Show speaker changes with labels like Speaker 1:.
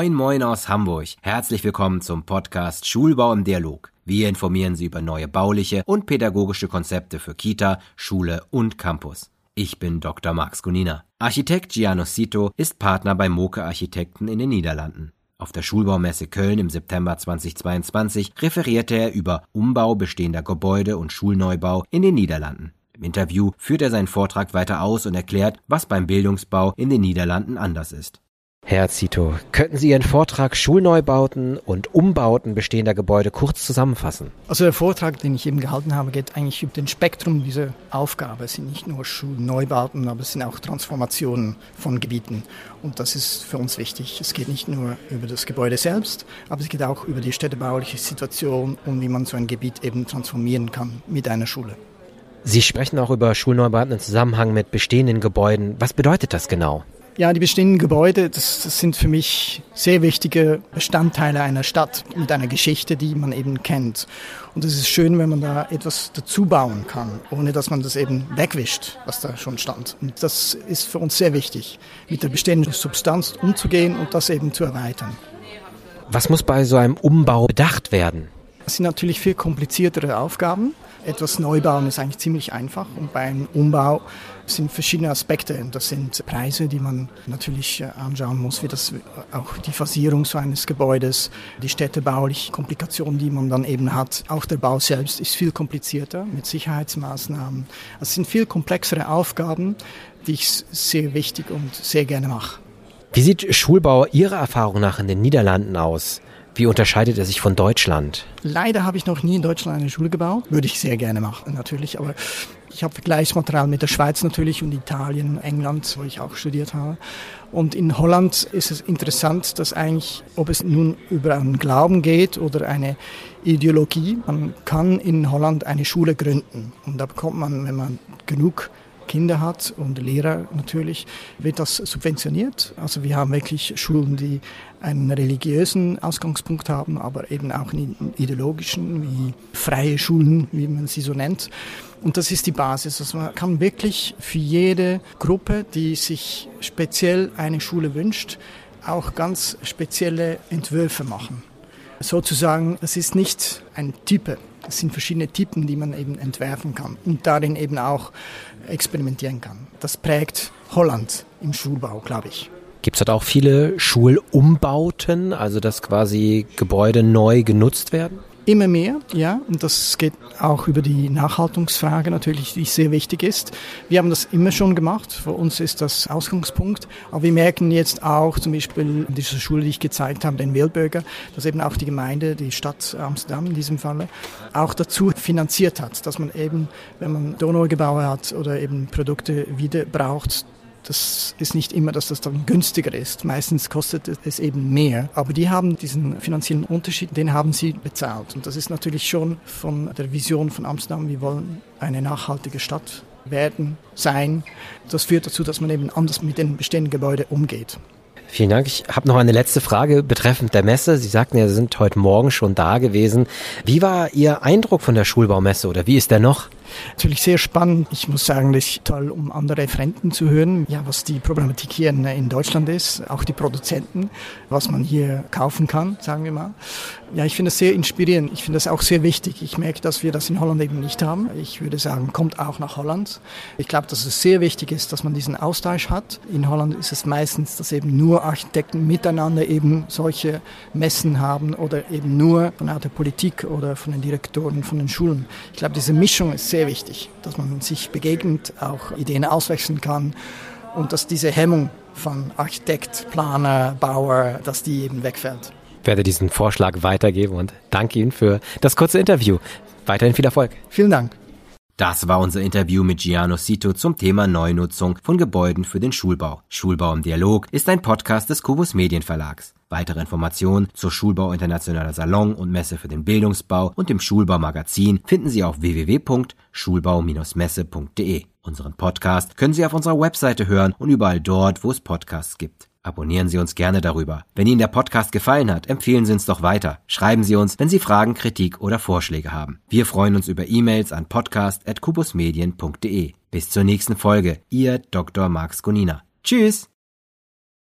Speaker 1: Moin Moin aus Hamburg. Herzlich willkommen zum Podcast Schulbau im Dialog. Wir informieren Sie über neue bauliche und pädagogische Konzepte für Kita, Schule und Campus. Ich bin Dr. Max Gunina. Architekt Giano Sito ist Partner bei Moke Architekten in den Niederlanden. Auf der Schulbaumesse Köln im September 2022 referierte er über Umbau bestehender Gebäude und Schulneubau in den Niederlanden. Im Interview führt er seinen Vortrag weiter aus und erklärt, was beim Bildungsbau in den Niederlanden anders ist. Herr Zito, könnten Sie Ihren Vortrag Schulneubauten und Umbauten bestehender Gebäude kurz zusammenfassen?
Speaker 2: Also der Vortrag, den ich eben gehalten habe, geht eigentlich über den Spektrum dieser Aufgabe. Es sind nicht nur Schulneubauten, aber es sind auch Transformationen von Gebieten. Und das ist für uns wichtig. Es geht nicht nur über das Gebäude selbst, aber es geht auch über die städtebauliche Situation und wie man so ein Gebiet eben transformieren kann mit einer Schule.
Speaker 1: Sie sprechen auch über Schulneubauten im Zusammenhang mit bestehenden Gebäuden. Was bedeutet das genau?
Speaker 2: Ja, die bestehenden Gebäude, das, das, sind für mich sehr wichtige Bestandteile einer Stadt mit einer Geschichte, die man eben kennt. Und es ist schön, wenn man da etwas dazu bauen kann, ohne dass man das eben wegwischt, was da schon stand. Und das ist für uns sehr wichtig, mit der bestehenden Substanz umzugehen und das eben zu erweitern.
Speaker 1: Was muss bei so einem Umbau bedacht werden?
Speaker 2: Das sind natürlich viel kompliziertere Aufgaben. Etwas neu bauen ist eigentlich ziemlich einfach und beim Umbau sind verschiedene Aspekte. Das sind Preise, die man natürlich äh, anschauen muss, wie das auch die Fasierung so eines Gebäudes, die städtebauliche Komplikationen, die man dann eben hat. Auch der Bau selbst ist viel komplizierter mit Sicherheitsmaßnahmen. Es sind viel komplexere Aufgaben, die ich sehr wichtig und sehr gerne mache.
Speaker 1: Wie sieht Schulbau Ihrer Erfahrung nach in den Niederlanden aus? Wie unterscheidet er sich von Deutschland?
Speaker 2: Leider habe ich noch nie in Deutschland eine Schule gebaut. Würde ich sehr gerne machen, natürlich. Aber ich habe Vergleichsmaterial mit der Schweiz natürlich und Italien, England, wo ich auch studiert habe. Und in Holland ist es interessant, dass eigentlich, ob es nun über einen Glauben geht oder eine Ideologie, man kann in Holland eine Schule gründen. Und da bekommt man, wenn man genug Kinder hat und Lehrer natürlich, wird das subventioniert. Also wir haben wirklich Schulen, die einen religiösen Ausgangspunkt haben, aber eben auch einen ideologischen, wie freie Schulen, wie man sie so nennt. Und das ist die Basis. Also man kann wirklich für jede Gruppe, die sich speziell eine Schule wünscht, auch ganz spezielle Entwürfe machen. Sozusagen, es ist nicht ein Type, es sind verschiedene Typen, die man eben entwerfen kann und darin eben auch experimentieren kann. Das prägt Holland im Schulbau, glaube ich.
Speaker 1: Gibt es dort auch viele Schulumbauten, also dass quasi Gebäude neu genutzt werden?
Speaker 2: Immer mehr, ja. Und das geht auch über die Nachhaltungsfrage natürlich, die sehr wichtig ist. Wir haben das immer schon gemacht. Für uns ist das Ausgangspunkt. Aber wir merken jetzt auch, zum Beispiel in dieser Schule, die ich gezeigt habe, den Wildbürger, dass eben auch die Gemeinde, die Stadt Amsterdam in diesem Falle, auch dazu finanziert hat, dass man eben, wenn man Donaugebäude hat oder eben Produkte wieder braucht, das ist nicht immer, dass das dann günstiger ist. Meistens kostet es eben mehr. Aber die haben diesen finanziellen Unterschied, den haben sie bezahlt. Und das ist natürlich schon von der Vision von Amsterdam, wir wollen eine nachhaltige Stadt werden, sein. Das führt dazu, dass man eben anders mit den bestehenden Gebäuden umgeht.
Speaker 1: Vielen Dank. Ich habe noch eine letzte Frage betreffend der Messe. Sie sagten ja, Sie sind heute Morgen schon da gewesen. Wie war Ihr Eindruck von der Schulbaumesse oder wie ist der noch?
Speaker 2: Natürlich sehr spannend. Ich muss sagen, das ist toll, um andere Referenten zu hören, ja, was die Problematik hier in Deutschland ist, auch die Produzenten, was man hier kaufen kann, sagen wir mal. Ja, ich finde das sehr inspirierend. Ich finde das auch sehr wichtig. Ich merke, dass wir das in Holland eben nicht haben. Ich würde sagen, kommt auch nach Holland. Ich glaube, dass es sehr wichtig ist, dass man diesen Austausch hat. In Holland ist es meistens, dass eben nur Architekten miteinander eben solche Messen haben oder eben nur von der Politik oder von den Direktoren von den Schulen. Ich glaube, diese Mischung ist sehr sehr wichtig, dass man sich begegnet, auch Ideen auswechseln kann und dass diese Hemmung von Architekt, Planer, Bauer, dass die eben wegfällt.
Speaker 1: Ich werde diesen Vorschlag weitergeben und danke Ihnen für das kurze Interview. Weiterhin viel Erfolg.
Speaker 2: Vielen Dank.
Speaker 1: Das war unser Interview mit Giano Sito zum Thema Neunutzung von Gebäuden für den Schulbau. Schulbau im Dialog ist ein Podcast des Kubus Medienverlags. Weitere Informationen zur Schulbau Internationaler Salon und Messe für den Bildungsbau und dem Schulbaumagazin finden Sie auf www.schulbau-messe.de. Unseren Podcast können Sie auf unserer Webseite hören und überall dort, wo es Podcasts gibt. Abonnieren Sie uns gerne darüber. Wenn Ihnen der Podcast gefallen hat, empfehlen Sie uns doch weiter. Schreiben Sie uns, wenn Sie Fragen, Kritik oder Vorschläge haben. Wir freuen uns über E-Mails an podcast.kubusmedien.de. Bis zur nächsten Folge. Ihr Dr. Max Gunina. Tschüss!